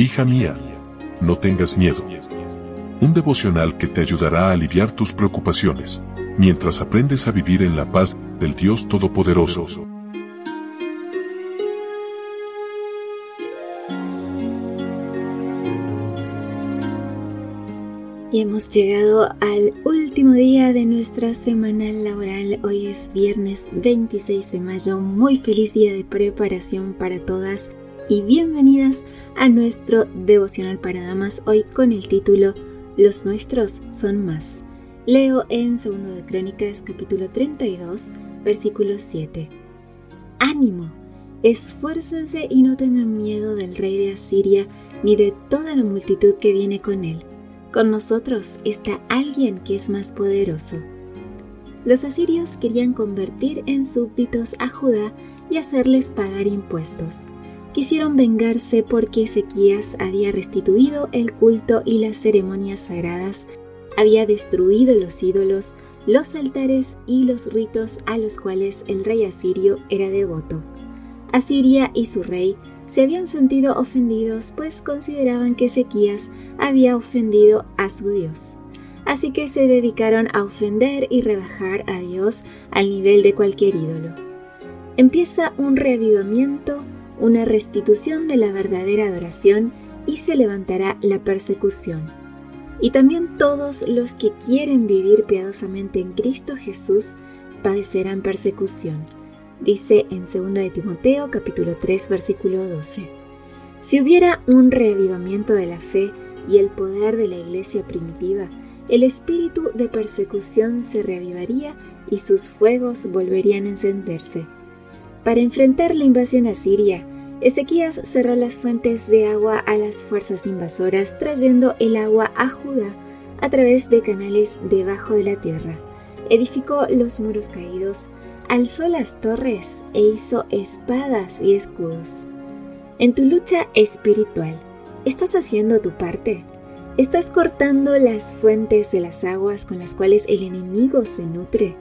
Hija mía, no tengas miedo. Un devocional que te ayudará a aliviar tus preocupaciones, mientras aprendes a vivir en la paz del Dios Todopoderoso. Y hemos llegado al último día de nuestra semana laboral. Hoy es viernes 26 de mayo. Muy feliz día de preparación para todas y bienvenidas a nuestro devocional para damas hoy con el título Los nuestros son más. Leo en 2 de Crónicas capítulo 32 versículo 7. Ánimo, esfuércense y no tengan miedo del rey de Asiria ni de toda la multitud que viene con él. Con nosotros está alguien que es más poderoso. Los asirios querían convertir en súbditos a Judá y hacerles pagar impuestos quisieron vengarse porque Ezequías había restituido el culto y las ceremonias sagradas, había destruido los ídolos, los altares y los ritos a los cuales el rey asirio era devoto. Asiria y su rey se habían sentido ofendidos pues consideraban que Ezequías había ofendido a su Dios. Así que se dedicaron a ofender y rebajar a Dios al nivel de cualquier ídolo. Empieza un reavivamiento una restitución de la verdadera adoración y se levantará la persecución. Y también todos los que quieren vivir piadosamente en Cristo Jesús padecerán persecución. Dice en 2 de Timoteo capítulo 3 versículo 12. Si hubiera un reavivamiento de la fe y el poder de la iglesia primitiva, el espíritu de persecución se reavivaría y sus fuegos volverían a encenderse. Para enfrentar la invasión asiria, Ezequías cerró las fuentes de agua a las fuerzas invasoras, trayendo el agua a Judá a través de canales debajo de la tierra. Edificó los muros caídos, alzó las torres e hizo espadas y escudos. En tu lucha espiritual, ¿estás haciendo tu parte? ¿Estás cortando las fuentes de las aguas con las cuales el enemigo se nutre?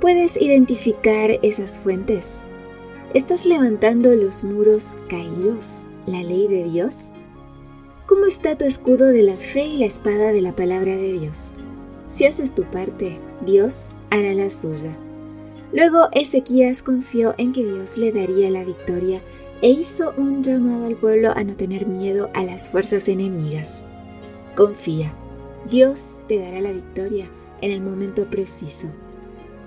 ¿Puedes identificar esas fuentes? ¿Estás levantando los muros caídos, la ley de Dios? ¿Cómo está tu escudo de la fe y la espada de la palabra de Dios? Si haces tu parte, Dios hará la suya. Luego Ezequías confió en que Dios le daría la victoria e hizo un llamado al pueblo a no tener miedo a las fuerzas enemigas. Confía, Dios te dará la victoria en el momento preciso.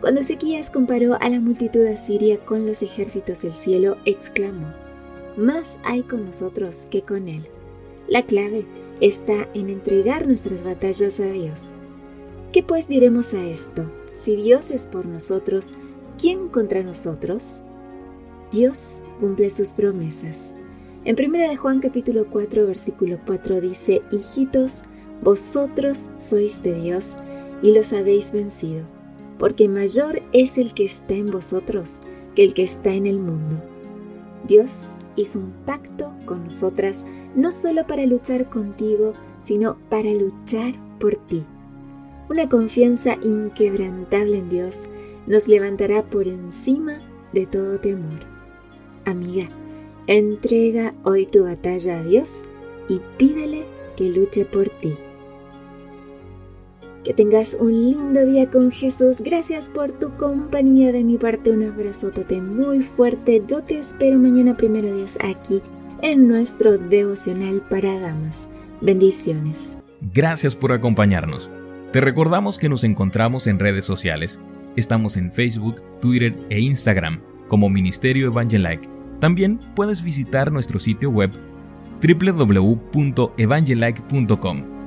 Cuando Ezequías comparó a la multitud asiria con los ejércitos del cielo, exclamó, Más hay con nosotros que con él. La clave está en entregar nuestras batallas a Dios. ¿Qué pues diremos a esto? Si Dios es por nosotros, ¿quién contra nosotros? Dios cumple sus promesas. En 1 de Juan capítulo 4 versículo 4 dice, Hijitos, vosotros sois de Dios y los habéis vencido porque mayor es el que está en vosotros que el que está en el mundo. Dios hizo un pacto con nosotras no solo para luchar contigo, sino para luchar por ti. Una confianza inquebrantable en Dios nos levantará por encima de todo temor. Amiga, entrega hoy tu batalla a Dios y pídele que luche por ti. Que tengas un lindo día con Jesús. Gracias por tu compañía. De mi parte, un abrazote muy fuerte. Yo te espero mañana, primero Dios, aquí en nuestro devocional para damas. Bendiciones. Gracias por acompañarnos. Te recordamos que nos encontramos en redes sociales. Estamos en Facebook, Twitter e Instagram como Ministerio Evangelike. También puedes visitar nuestro sitio web www.evangelike.com